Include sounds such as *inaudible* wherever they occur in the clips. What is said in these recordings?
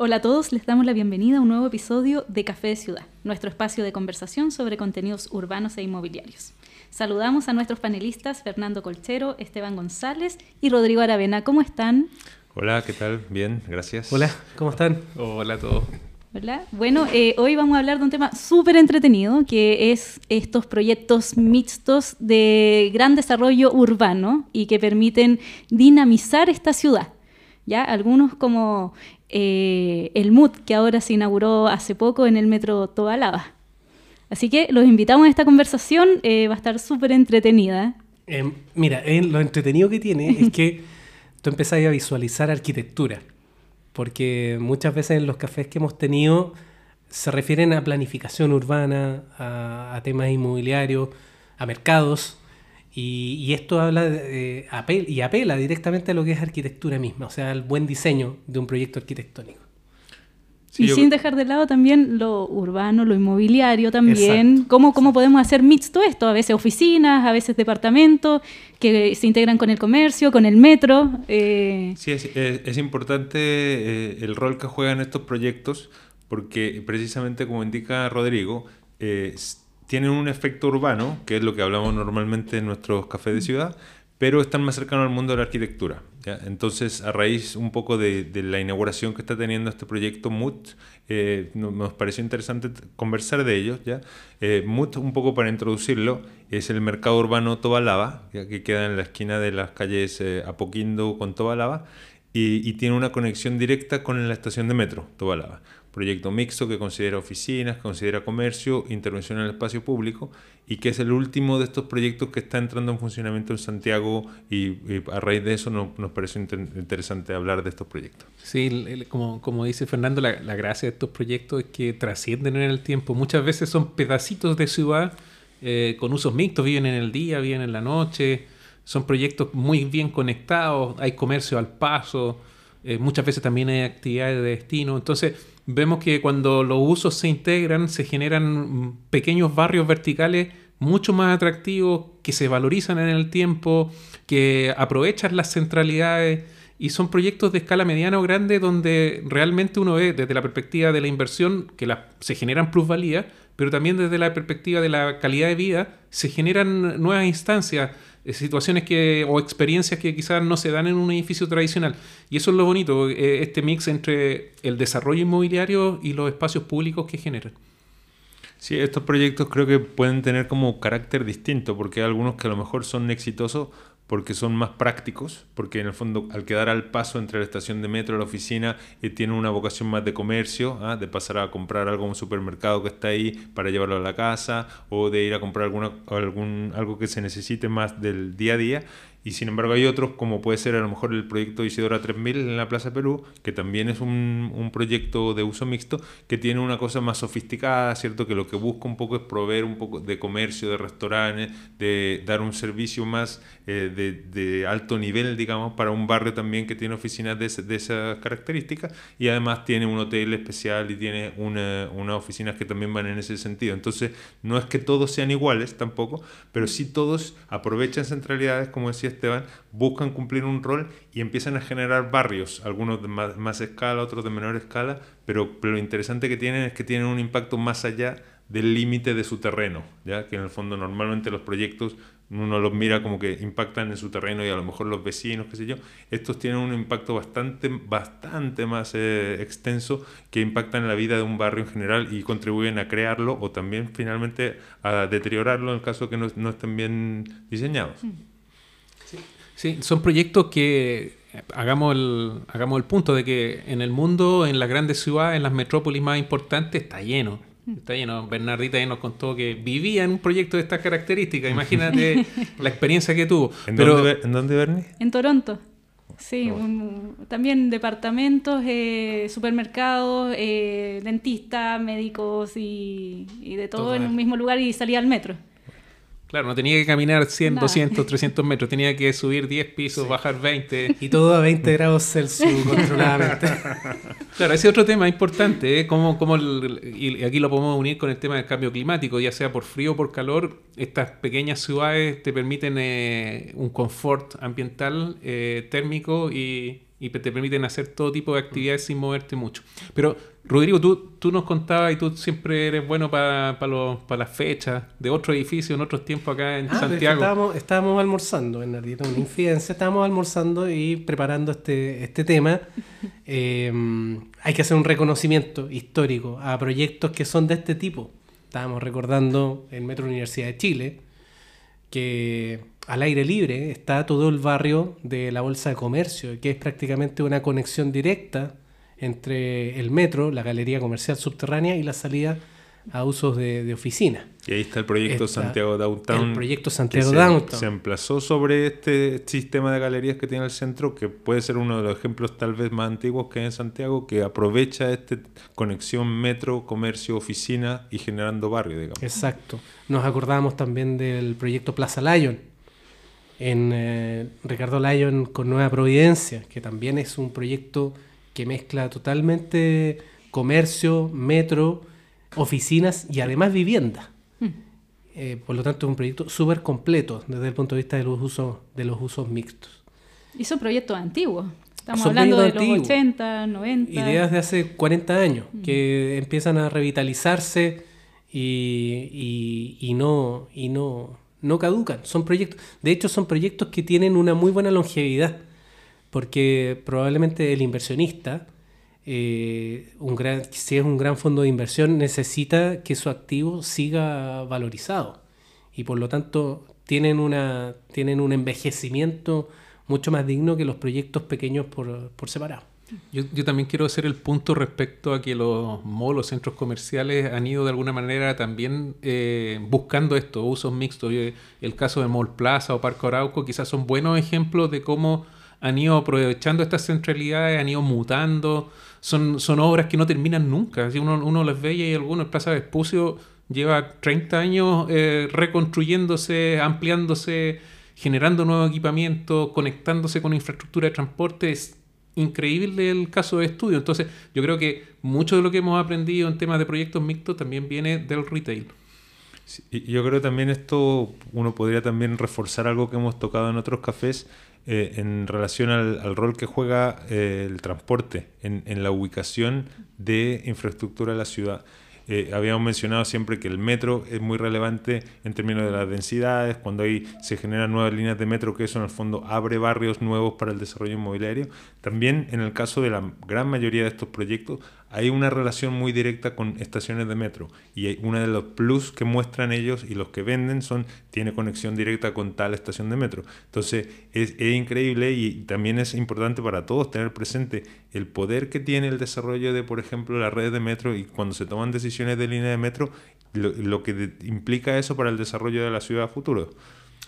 Hola a todos, les damos la bienvenida a un nuevo episodio de Café de Ciudad, nuestro espacio de conversación sobre contenidos urbanos e inmobiliarios. Saludamos a nuestros panelistas Fernando Colchero, Esteban González y Rodrigo Aravena. ¿Cómo están? Hola, ¿qué tal? Bien, gracias. Hola, ¿cómo están? Hola a todos. Hola. Bueno, eh, hoy vamos a hablar de un tema súper entretenido, que es estos proyectos mixtos de gran desarrollo urbano y que permiten dinamizar esta ciudad. ¿ya? Algunos como eh, el MUT, que ahora se inauguró hace poco en el metro Tobalaba. Así que los invitamos a esta conversación, eh, va a estar súper entretenida. Eh, mira, lo entretenido que tiene es que *laughs* tú empezás a visualizar arquitectura, porque muchas veces en los cafés que hemos tenido se refieren a planificación urbana, a temas inmobiliarios, a mercados, y, esto habla de, y apela directamente a lo que es arquitectura misma, o sea, al buen diseño de un proyecto arquitectónico. y sin dejar de lado también lo urbano, lo inmobiliario también. ¿Cómo, ¿Cómo, podemos hacer mixto esto? A veces oficinas, a veces departamentos, que se integran con el comercio, con el metro. Eh. Sí, es, importante eh, el rol que juegan estos proyectos, porque precisamente como indica Rodrigo, eh, tienen un efecto urbano, que es lo que hablamos normalmente en nuestros cafés de ciudad, pero están más cercanos al mundo de la arquitectura. Entonces, a raíz un poco de, la inauguración que está teniendo este proyecto MUT, eh, nos pareció interesante conversar de ellos. ¿ya? Eh, MUT, un poco para introducirlo, es el mercado urbano Tobalaba, que queda en la esquina de las calles eh, Apoquindo con Tobalaba, y, y, tiene una conexión directa con la estación de metro Tobalaba proyecto mixto que considera oficinas, considera comercio, intervención en el espacio público y que es el último de estos proyectos que está entrando en funcionamiento en Santiago y, a raíz de eso nos, pareció interesante hablar de estos proyectos. Sí, como, dice Fernando, la, la, gracia de estos proyectos es que trascienden en el tiempo. Muchas veces son pedacitos de ciudad eh, con usos mixtos, viven en el día, viven en la noche, son proyectos muy bien conectados, hay comercio al paso, eh, muchas veces también hay actividades de destino. Entonces, vemos que cuando los usos se integran, se generan pequeños barrios verticales mucho más atractivos, que se valorizan en el tiempo, que aprovechan las centralidades y son proyectos de escala mediana o grande donde realmente uno ve desde la perspectiva de la inversión que se generan plusvalías, pero también desde la perspectiva de la calidad de vida se generan nuevas instancias situaciones que, o experiencias que quizás no se dan en un edificio tradicional. Y eso es lo bonito, eh, este mix entre el desarrollo inmobiliario y los espacios públicos que generan. Sí, estos proyectos creo que pueden tener como carácter distinto, porque hay algunos que a lo mejor son exitosos porque son más prácticos, porque en el fondo al quedar al paso entre la estación de metro y la oficina eh, tienen una vocación más de comercio, ¿ah? de pasar a comprar algo en un supermercado que está ahí para llevarlo a la casa o de ir a comprar alguna, algún, algo que se necesite más del día a día y sin embargo hay otros, como puede ser a lo mejor el proyecto Isidora 3000 en la Plaza Perú, que también es un, un, proyecto de uso mixto, que tiene una cosa más sofisticada, ¿cierto? Que lo que busca un poco es proveer un poco de comercio, de restaurantes, de dar un servicio más eh, de, de, alto nivel, digamos, para un barrio también que tiene oficinas de, de esas características y además tiene un hotel especial y tiene una, unas oficinas que también van en ese sentido. Entonces, no es que todos sean iguales tampoco, pero sí todos aprovechan centralidades, como decía Esteban, buscan cumplir un rol y empiezan a generar barrios, algunos de más, escala, otros de menor escala, pero, pero lo interesante que tienen es que tienen un impacto más allá del límite de su terreno, ya que en el fondo normalmente los proyectos uno los mira como que impactan en su terreno y a lo mejor los vecinos, qué sé yo, estos tienen un impacto bastante, bastante más eh, extenso que impactan en la vida de un barrio en general y contribuyen a crearlo o también finalmente a deteriorarlo en el caso que no, no estén bien diseñados. Mm. Sí, son proyectos que hagamos el, hagamos el punto de que en el mundo, en las grandes ciudades, en las metrópolis más importantes, está lleno. Está lleno. Bernardita ya nos contó que vivía en un proyecto de estas características. Imagínate *laughs* la experiencia que tuvo. ¿En, dónde, ¿en dónde, Bernie? En Toronto. Sí, también departamentos, eh, supermercados, eh, dentistas, médicos y, de todo en un mismo lugar y salía al metro. Claro, no tenía que caminar 100, 200, 300 metros, tenía que subir 10 pisos, bajar 20. Y todo a 20 grados Celsius *laughs* controladamente. claro, ese otro tema importante, ¿eh? Como, como y aquí lo podemos unir con el tema del cambio climático, ya sea por frío o por calor, estas pequeñas ciudades te permiten eh, un confort ambiental, eh, térmico y, y te permiten hacer todo tipo de actividades sin moverte mucho. Pero, Rodrigo, tú, tú nos contabas y tú siempre eres bueno para las fechas de otro edificio en otros tiempos acá en ah, Santiago. Estábamos, estábamos, almorzando en Ardita, una infidencia, estábamos almorzando y preparando este, este tema. *laughs* Eh, hay que hacer un reconocimiento histórico a proyectos que son de este tipo. Estábamos recordando el Metro Universidad de Chile, que al aire libre está todo el barrio de la Bolsa de Comercio, que es prácticamente una conexión directa entre el metro, la galería comercial subterránea y la salida a usos de, oficina. Y ahí está el proyecto Santiago Downtown. El proyecto Santiago Downtown. Se emplazó sobre este sistema de galerías que tiene el centro, que puede ser uno de los ejemplos tal vez más antiguos que hay en Santiago, que aprovecha esta conexión metro, comercio, oficina y generando barrio, digamos. Exacto. Nos acordamos también del proyecto Plaza Lion, en eh, Ricardo Lyon con Nueva Providencia, que también es un proyecto que mezcla totalmente comercio, metro, oficinas y además vivienda. Hmm. Eh, por lo tanto, es un proyecto súper completo desde el punto de vista de los usos, de los usos mixtos. Y son proyectos antiguos. Estamos hablando de los 80, 90. Ideas de hace 40 años hmm. que empiezan a revitalizarse y, y no, y no no caducan, son proyectos. De hecho, son proyectos que tienen una muy buena longevidad, porque probablemente el inversionista, eh, un gran, si es un gran fondo de inversión, necesita que su activo siga valorizado y por lo tanto tienen, una, tienen un envejecimiento mucho más digno que los proyectos pequeños por, por separado. Yo, también quiero hacer el punto respecto a que los malls, los centros comerciales han ido de alguna manera también eh, buscando esto, usos mixtos. El caso de Mall Plaza o Parque Arauco quizás son buenos ejemplos de cómo han ido aprovechando estas centralidades, han ido mutando. Son, obras que no terminan nunca. Si uno, las ve y hay algunos, Plaza Vespucio lleva 30 años eh, reconstruyéndose, ampliándose, generando nuevo equipamiento, conectándose con infraestructura de transporte increíble el caso de estudio. Entonces, yo creo que mucho de lo que hemos aprendido en temas de proyectos mixtos también viene del retail. yo creo también esto, uno podría también reforzar algo que hemos tocado en otros cafés eh, en relación al, rol que juega eh, el transporte en, en la ubicación de infraestructura de la ciudad. Eh, habíamos mencionado siempre que el metro es muy relevante en términos de las densidades, cuando ahí se generan nuevas líneas de metro, que eso en el fondo abre barrios nuevos para el desarrollo inmobiliario. También en el caso de la gran mayoría de estos proyectos hay una relación muy directa con estaciones de metro y uno de los plus que muestran ellos y los que venden son tiene conexión directa con tal estación de metro. Entonces es, increíble y también es importante para todos tener presente el poder que tiene el desarrollo de, por ejemplo, la red de metro y cuando se toman decisiones de línea de metro, lo, lo que implica eso para el desarrollo de la ciudad a futuro.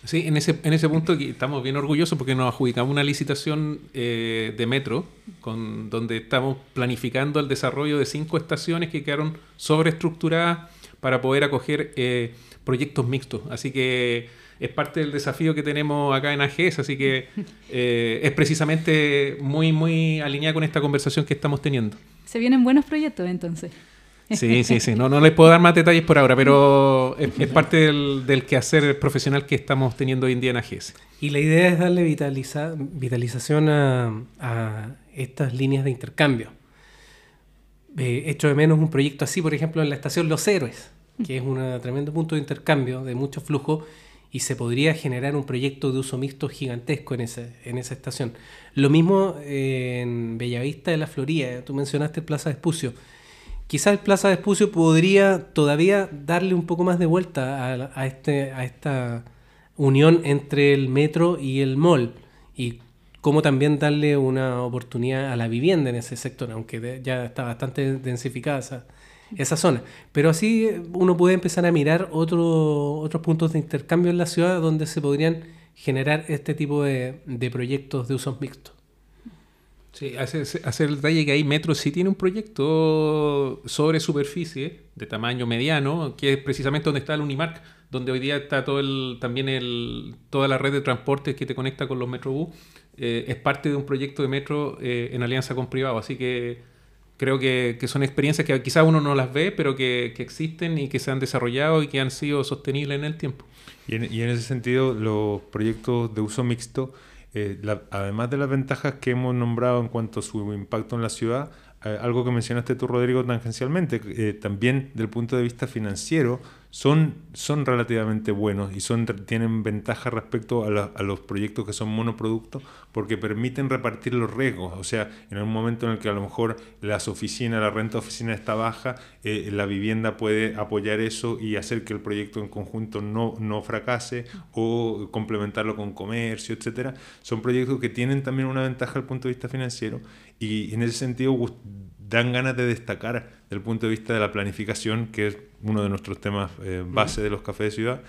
Sí, en ese, en ese punto estamos bien orgullosos porque nos adjudicamos una licitación eh, de metro con, donde estamos planificando el desarrollo de cinco estaciones que quedaron sobreestructuradas para poder acoger eh, proyectos mixtos. Así que es parte del desafío que tenemos acá en AGES, así que *laughs* eh, es precisamente muy, muy alineada con esta conversación que estamos teniendo. Se vienen buenos proyectos entonces. Sí, sí, sí. No, no les puedo dar más detalles por ahora, pero es, parte del, quehacer profesional que estamos teniendo hoy en día en AGS. Y la idea es darle vitalización a, estas líneas de intercambio. Eh, hecho de menos un proyecto así, por ejemplo, en la estación Los Héroes, que es un tremendo punto de intercambio de mucho flujo y se podría generar un proyecto de uso mixto gigantesco en, ese, en esa estación. Lo mismo en Bellavista de la Florida, tú mencionaste Plaza de Espucio quizás el Plaza de Espucio podría todavía darle un poco más de vuelta a, este, a esta unión entre el metro y el mall y cómo también darle una oportunidad a la vivienda en ese sector, aunque ya está bastante densificada esa, esa, zona. Pero así uno puede empezar a mirar otro, otros puntos de intercambio en la ciudad donde se podrían generar este tipo de, de proyectos de usos mixtos. Sí, hacer, el detalle que ahí Metro sí tiene un proyecto sobre superficie de tamaño mediano, que es precisamente donde está el Unimark, donde hoy día está todo el, también el, toda la red de transporte que te conecta con los Metrobús. Eh, es parte de un proyecto de Metro eh, en alianza con privado, así que creo que, son experiencias que quizás uno no las ve, pero que, existen y que se han desarrollado y que han sido sostenibles en el tiempo. Y en, y en ese sentido, los proyectos de uso mixto eh, además de las ventajas que hemos nombrado en cuanto a su impacto en la ciudad, eh, algo que mencionaste tú, Rodrigo, tangencialmente, eh, también del punto de vista financiero, son, son relativamente buenos y son, tienen ventaja respecto a, los proyectos que son monoproductos porque permiten repartir los riesgos. O sea, en un momento en el que a lo mejor las oficinas, la renta de oficina está baja, eh, la vivienda puede apoyar eso y hacer que el proyecto en conjunto no, no fracase o complementarlo con comercio, etcétera. Son proyectos que tienen también una ventaja al punto de vista financiero y en ese sentido dan ganas de destacar desde el punto de vista de la planificación, que es uno de nuestros temas eh, base de los cafés de ciudad,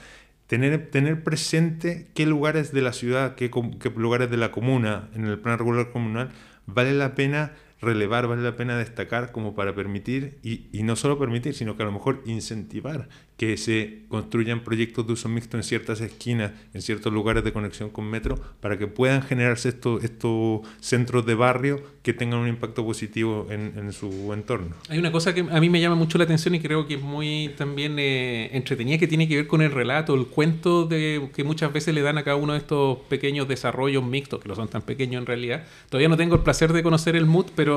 tener, tener presente qué lugares de la ciudad, qué, qué lugares de la comuna, en el plan regular comunal, vale la pena relevar, vale la pena destacar como para permitir, y, y, no solo permitir, sino que a lo mejor incentivar que se construyan proyectos de uso mixto en ciertas esquinas, en ciertos lugares de conexión con metro, para que puedan generarse estos, estos centros de barrio que tengan un impacto positivo en, en, su entorno. Hay una cosa que a mí me llama mucho la atención y creo que es muy también eh, entretenida, que tiene que ver con el relato, el cuento de, que muchas veces le dan a cada uno de estos pequeños desarrollos mixtos, que no son tan pequeños en realidad. Todavía no tengo el placer de conocer el MUT, pero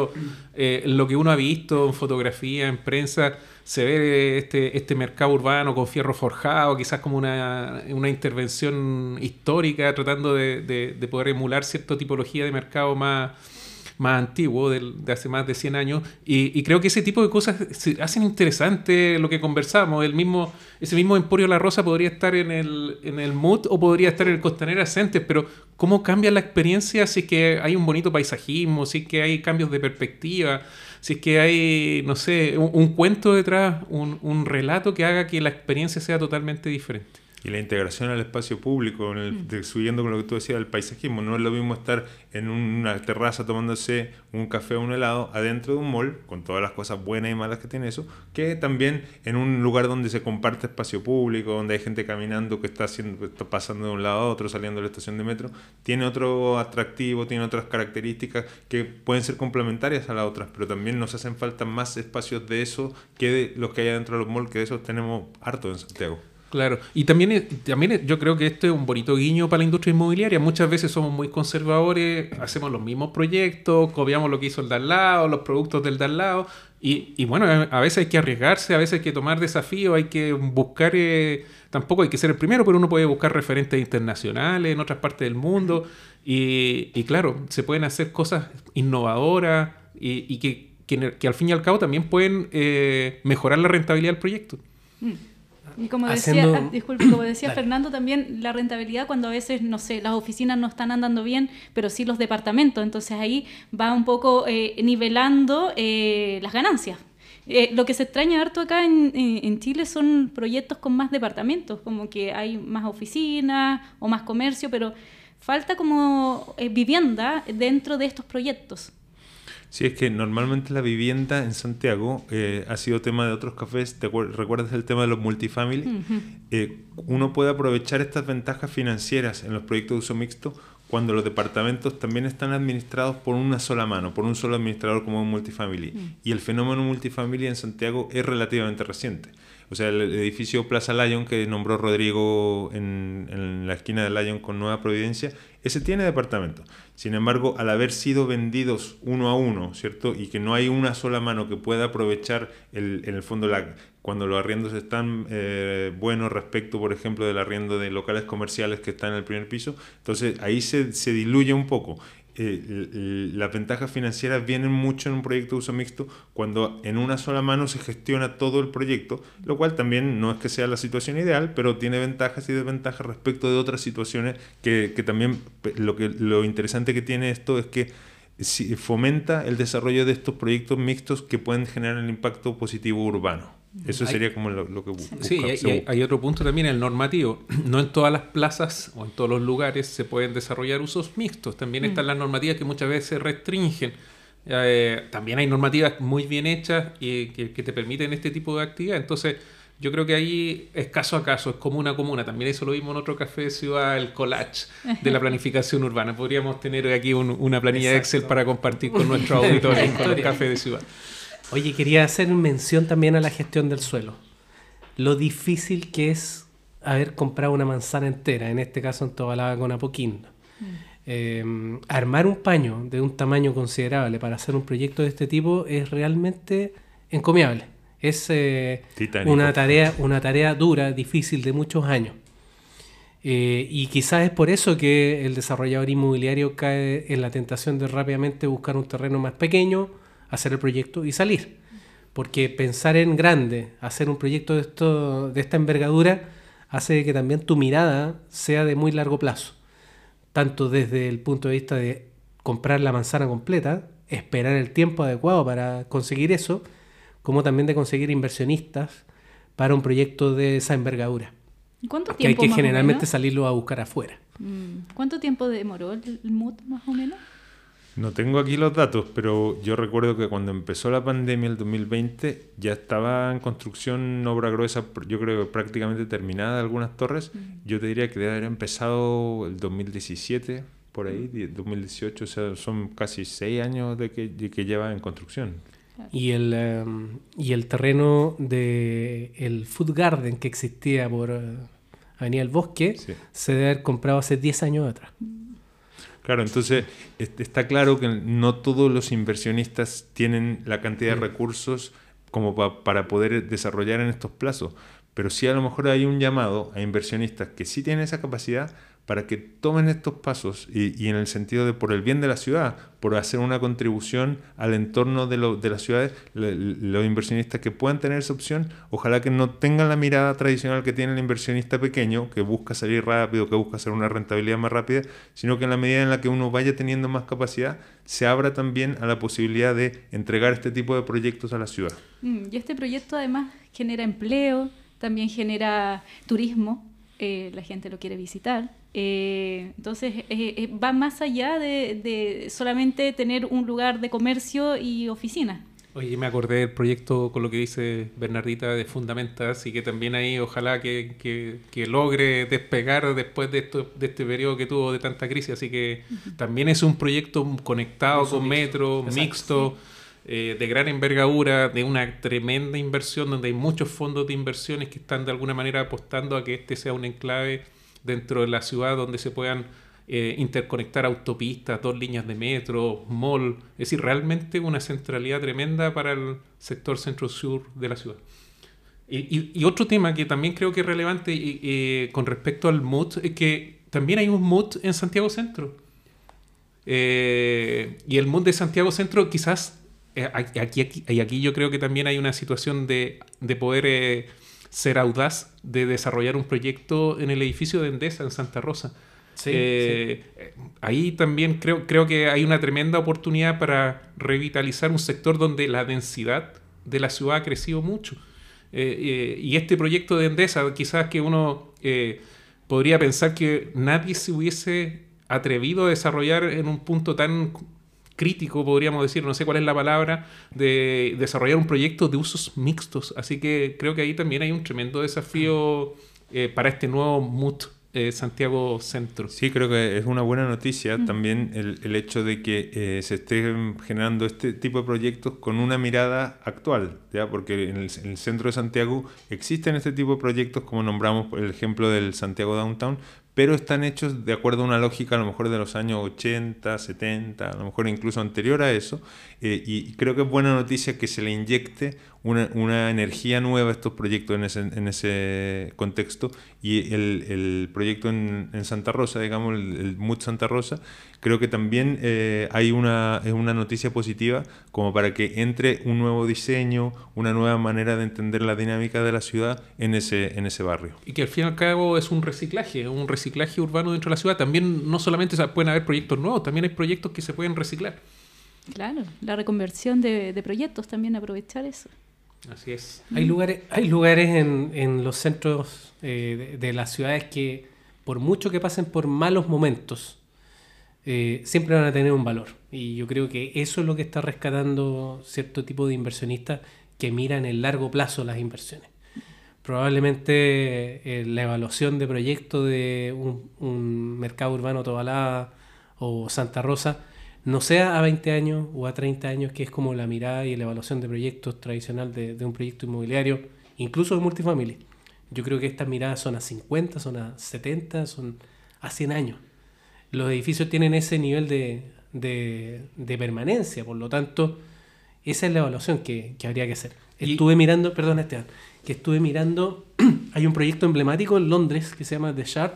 eh, lo que uno ha visto en fotografía, en prensa, se ve este, este mercado urbano con fierro forjado, quizás como una, una intervención histórica, tratando de, de, poder emular cierta tipología de mercado más, más antiguo, de, de, hace más de 100 años. Y, creo que ese tipo de cosas hacen interesante lo que conversamos. El mismo, ese mismo Emporio La Rosa podría estar en el, en el MUT o podría estar en el Costanera Centes, pero ¿cómo cambia la experiencia si es que hay un bonito paisajismo, si es que hay cambios de perspectiva? si es que hay, no sé, un, cuento detrás, un, un relato que haga que la experiencia sea totalmente diferente. Y la integración al espacio público, en el, mm. subiendo con lo que tú decías del paisajismo. No es lo mismo estar en una terraza tomándose un café o un helado adentro de un mall, con todas las cosas buenas y malas que tiene eso, que también en un lugar donde se comparte espacio público, donde hay gente caminando que está, haciendo, está pasando de un lado a otro, saliendo de la estación de metro. Tiene otro atractivo, tiene otras características que pueden ser complementarias a las otras, pero también nos hacen falta más espacios de eso que de los que hay adentro de los malls, que de esos tenemos harto en Santiago. Claro, y también, también yo creo que esto es un bonito guiño para la industria inmobiliaria. Muchas veces somos muy conservadores, hacemos los mismos proyectos, copiamos lo que hizo el de al lado, los productos del de al lado, y, y bueno, a veces hay que arriesgarse, a veces hay que tomar desafíos, hay que buscar, eh, tampoco hay que ser el primero, pero uno puede buscar referentes internacionales en otras partes del mundo, y, y claro, se pueden hacer cosas innovadoras y, y que, que, al fin y al cabo también pueden eh, mejorar la rentabilidad del proyecto. Mm. Y como decía, ah, disculpe, como decía *clears throat* Fernando, también la rentabilidad cuando a veces, no sé, las oficinas no están andando bien, pero sí los departamentos. Entonces ahí va un poco eh, nivelando eh, las ganancias. Eh, lo que se extraña harto acá en, en, Chile son proyectos con más departamentos, como que hay más oficinas o más comercio, pero falta como vivienda dentro de estos proyectos. Sí, es que normalmente la vivienda en Santiago eh, ha sido tema de otros cafés. ¿Te recuerdas el tema de los multifamily? Eh, uno puede aprovechar estas ventajas financieras en los proyectos de uso mixto cuando los departamentos también están administrados por una sola mano, por un solo administrador como un multifamily. Y el fenómeno multifamily en Santiago es relativamente reciente. O sea, el edificio Plaza Lyon que nombró Rodrigo en, en la esquina de Lyon con Nueva Providencia, ese tiene departamento. Sin embargo, al haber sido vendidos uno a uno, ¿cierto? Y que no hay una sola mano que pueda aprovechar el, en el fondo la, cuando los arriendos están eh, buenos respecto, por ejemplo, del arriendo de locales comerciales que están en el primer piso, entonces ahí se, se diluye un poco eh, las ventajas financieras vienen mucho en un proyecto de uso mixto cuando en una sola mano se gestiona todo el proyecto, lo cual también no es que sea la situación ideal, pero tiene ventajas y desventajas respecto de otras situaciones que, que también lo, que, lo interesante que tiene esto es que fomenta el desarrollo de estos proyectos mixtos que pueden generar el impacto positivo urbano. Eso sería como lo, que busca. Sí, y hay, otro punto también, el normativo. No en todas las plazas o en todos los lugares se pueden desarrollar usos mixtos. También mm. están las normativas que muchas veces restringen. Eh, también hay normativas muy bien hechas y que, te permiten este tipo de actividad. Entonces, yo creo que ahí es caso a caso, es comuna a comuna. También eso lo vimos en otro café de ciudad, el collage de la *laughs* planificación urbana. Podríamos tener aquí una planilla de Excel para compartir con nuestros *laughs* auditores con el café de ciudad. Oye, quería hacer mención también a la gestión del suelo. Lo difícil que es haber comprado una manzana entera, en este caso en Tobalaba con Apoquindo. Mm. eh, armar un paño de un tamaño considerable para hacer un proyecto de este tipo es realmente encomiable. Es eh, una tarea, una tarea dura, difícil, de muchos años. Eh, y quizás es por eso que el desarrollador inmobiliario cae en la tentación de rápidamente buscar un terreno más pequeño, hacer el proyecto y salir. Porque pensar en grande, hacer un proyecto de, esto, de esta envergadura, hace que también tu mirada sea de muy largo plazo. Tanto desde el punto de vista de comprar la manzana completa, esperar el tiempo adecuado para conseguir eso, como también de conseguir inversionistas para un proyecto de esa envergadura. ¿Y ¿Cuánto Que hay tiempo que más o generalmente salirlo a buscar afuera. Mm, ¿Cuánto tiempo demoró el, el MUT más o menos? No tengo aquí los datos, pero yo recuerdo que cuando empezó la pandemia el 2020 ya estaba en construcción obra gruesa, yo creo que prácticamente terminada algunas torres. Yo te diría que debe haber empezado el 2017, por ahí, die- 2018, o sea, son casi seis años de que, de que lleva en construcción. Y el, em, y el terreno de el Food Garden que existía por eh, Avenida del Bosque Sí. se debe haber comprado hace 10 años atrás. Claro, entonces est- está claro que no todos los inversionistas tienen la cantidad de recursos como pa- para poder desarrollar en estos plazos, pero sí a lo mejor hay un llamado a inversionistas que sí tienen esa capacidad para que tomen estos pasos y, y en el sentido de por el bien de la ciudad, por hacer una contribución al entorno de, lo- de las ciudades, los inversionistas que puedan tener esa opción, ojalá que no tengan la mirada tradicional que tiene el inversionista pequeño, que busca salir rápido, que busca hacer una rentabilidad más rápida, sino que en la medida en la que uno vaya teniendo más capacidad, se abra también a la posibilidad de entregar este tipo de proyectos a la ciudad. Mm, y este proyecto además genera empleo, también genera turismo, eh, la gente lo quiere visitar. Eh, entonces eh, eh, va más allá de, de solamente tener un lugar de comercio y oficina. Oye, me acordé del proyecto con lo que dice Bernardita de Fundamentas y que también ahí ojalá que, que- que logre despegar después de, esto, de este periodo que tuvo de tanta crisis. Así que también es un proyecto conectado con mixto. metro, Exacto, mixto, eh, de gran envergadura, de una tremenda inversión donde hay muchos fondos de inversiones que están de alguna manera apostando a que este sea un enclave dentro de la ciudad donde se puedan eh, interconectar autopistas, dos líneas de metro, mall, es decir, realmente una centralidad tremenda para el sector centro-sur de la ciudad. Y, otro tema que también creo que es relevante y con respecto al MUT es que también hay un MUT en Santiago Centro. Eh, y el MUT de Santiago Centro quizás, eh, aquí, aquí- y aquí yo creo que también hay una situación de, de poder eh, ser audaz, de desarrollar un proyecto en el edificio de Endesa, en Santa Rosa. Sí, Eh, eh, Ahí también creo, creo que hay una tremenda oportunidad para revitalizar un sector donde la densidad de la ciudad ha crecido mucho. Eh, eh, y este proyecto de Endesa, quizás que uno eh, podría pensar que nadie se hubiese atrevido a desarrollar en un punto tan crítico, podríamos decir, no sé cuál es la palabra, de desarrollar un proyecto de usos mixtos. Así que creo que ahí también hay un tremendo desafío eh, para este nuevo MUT eh, Santiago Centro. Sí, creo que es una buena noticia también el, el hecho de que eh, se estén generando este tipo de proyectos con una mirada actual, ¿ya? porque en el, en el centro de Santiago existen este tipo de proyectos, como nombramos el ejemplo del Santiago Downtown, pero están hechos de acuerdo a una lógica a lo mejor de los años 80, 70, a lo mejor incluso anterior a eso, eh, y creo que es buena noticia que se le inyecte una, una energía nueva a estos proyectos en ese, en ese contexto, y el, el proyecto en, en Santa Rosa, digamos, el, el MUT Santa Rosa, creo que también eh, hay una, es una noticia positiva como para que entre un nuevo diseño, una nueva manera de entender la dinámica de la ciudad en ese, en ese barrio. Y que al fin y al cabo es un reciclaje, un reciclaje urbano dentro de la ciudad. También no solamente o sea, pueden haber proyectos nuevos, también hay proyectos que se pueden reciclar. Claro, la reconversión de, de proyectos también aprovechar eso. Así es. Hay lugares, hay lugares en, en los centros eh, de, de las ciudades que, por mucho que pasen por malos momentos, eh, siempre van a tener un valor. Y yo creo que eso es lo que está rescatando cierto tipo de inversionistas que miran en el largo plazo las inversiones. Probablemente eh, la evaluación de proyectos de un, un mercado urbano Tobalá o Santa Rosa no sea a 20 años o a 30 años, que es como la mirada y la evaluación de proyectos tradicional de, de un proyecto inmobiliario, incluso de multifamily. Yo creo que estas miradas son a 50, son a 70, son a 100 años. los edificios tienen ese nivel de, de, permanencia, por lo tanto, esa es la evaluación que, habría que hacer. Estuve mirando, perdón Esteban, que estuve mirando, *clears throat* hay un proyecto emblemático en Londres que se llama The Shard,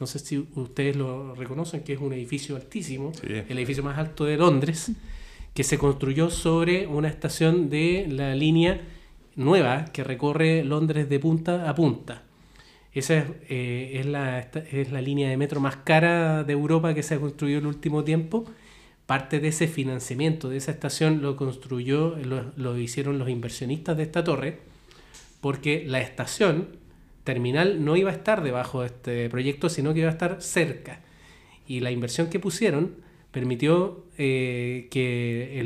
no sé si ustedes lo reconocen, que es un edificio altísimo, el edificio más alto de Londres, que se construyó sobre una estación de la línea nueva que recorre Londres de punta a punta. Esa eh, es, la, es la línea de metro más cara de Europa que se ha construido en el último tiempo. Parte de ese financiamiento de esa estación lo construyó, lo, lo hicieron los inversionistas de esta torre, porque la estación terminal no iba a estar debajo de este proyecto, sino que iba a estar cerca. Y la inversión que pusieron permitió eh, que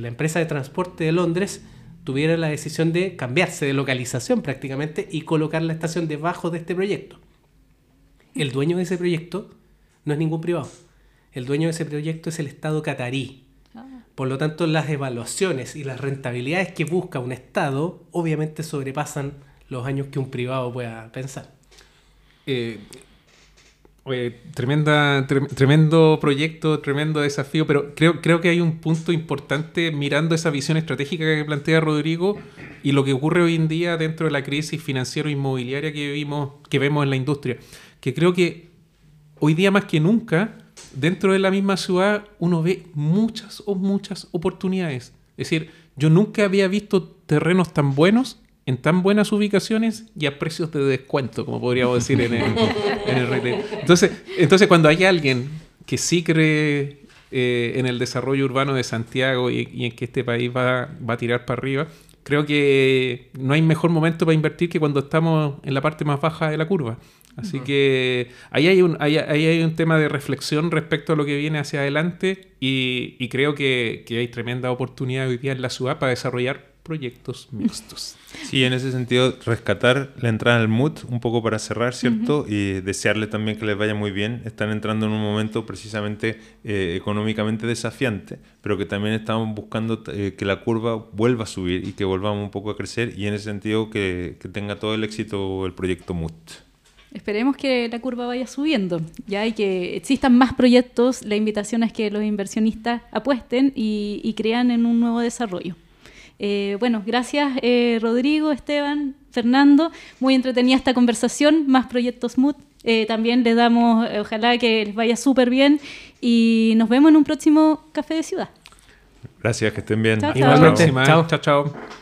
la empresa de transporte de Londres tuviera la decisión de cambiarse de localización prácticamente y colocar la estación debajo de este proyecto. El dueño de ese proyecto no es ningún privado. El dueño de ese proyecto es el Estado catarí. Por lo tanto, las evaluaciones y las rentabilidades que busca un Estado obviamente sobrepasan los años que un privado pueda pensar. Eh, tremenda, tremendo proyecto, tremendo desafío, pero creo, creo que hay un punto importante mirando esa visión estratégica que plantea Rodrigo y lo que ocurre hoy en día dentro de la crisis financiero-inmobiliaria que, vivimos, que vemos en la industria. Que creo que hoy día más que nunca, dentro de la misma ciudad, uno ve muchas o muchas oportunidades. Es decir, yo nunca había visto terrenos tan buenos en tan buenas ubicaciones y a precios de descuento, como podríamos decir en el, *laughs* en Entonces, entonces, cuando hay alguien que sí cree eh, en el desarrollo urbano de Santiago y, en que este país va, va, a tirar para arriba, creo que no hay mejor momento para invertir que cuando estamos en la parte más baja de la curva. Así que ahí hay, un, ahí, hay un tema de reflexión respecto a lo que viene hacia adelante y, y creo que, que hay tremenda oportunidad hoy día en la ciudad para desarrollar proyectos *laughs* mixtos. Sí, en ese sentido, rescatar la entrada al MUT un poco para cerrar, ¿cierto? Y desearle también que les vaya muy bien. Están entrando en un momento precisamente eh, económicamente desafiante, pero que también estamos buscando eh, que la curva vuelva a subir y que volvamos un poco a crecer y en ese sentido que, que tenga todo el éxito el proyecto MUT. Esperemos que la curva vaya subiendo, ya y que existan más proyectos. La invitación es que los inversionistas apuesten y, y crean en un nuevo desarrollo. Eh, bueno, gracias eh, Rodrigo, Esteban, Fernando. Muy entretenida esta conversación, más proyectos MUT. Eh, también les damos, ojalá que les vaya súper bien y nos vemos en un próximo Café de Ciudad. Gracias, que estén bien. Chao, chao. Chao, chao.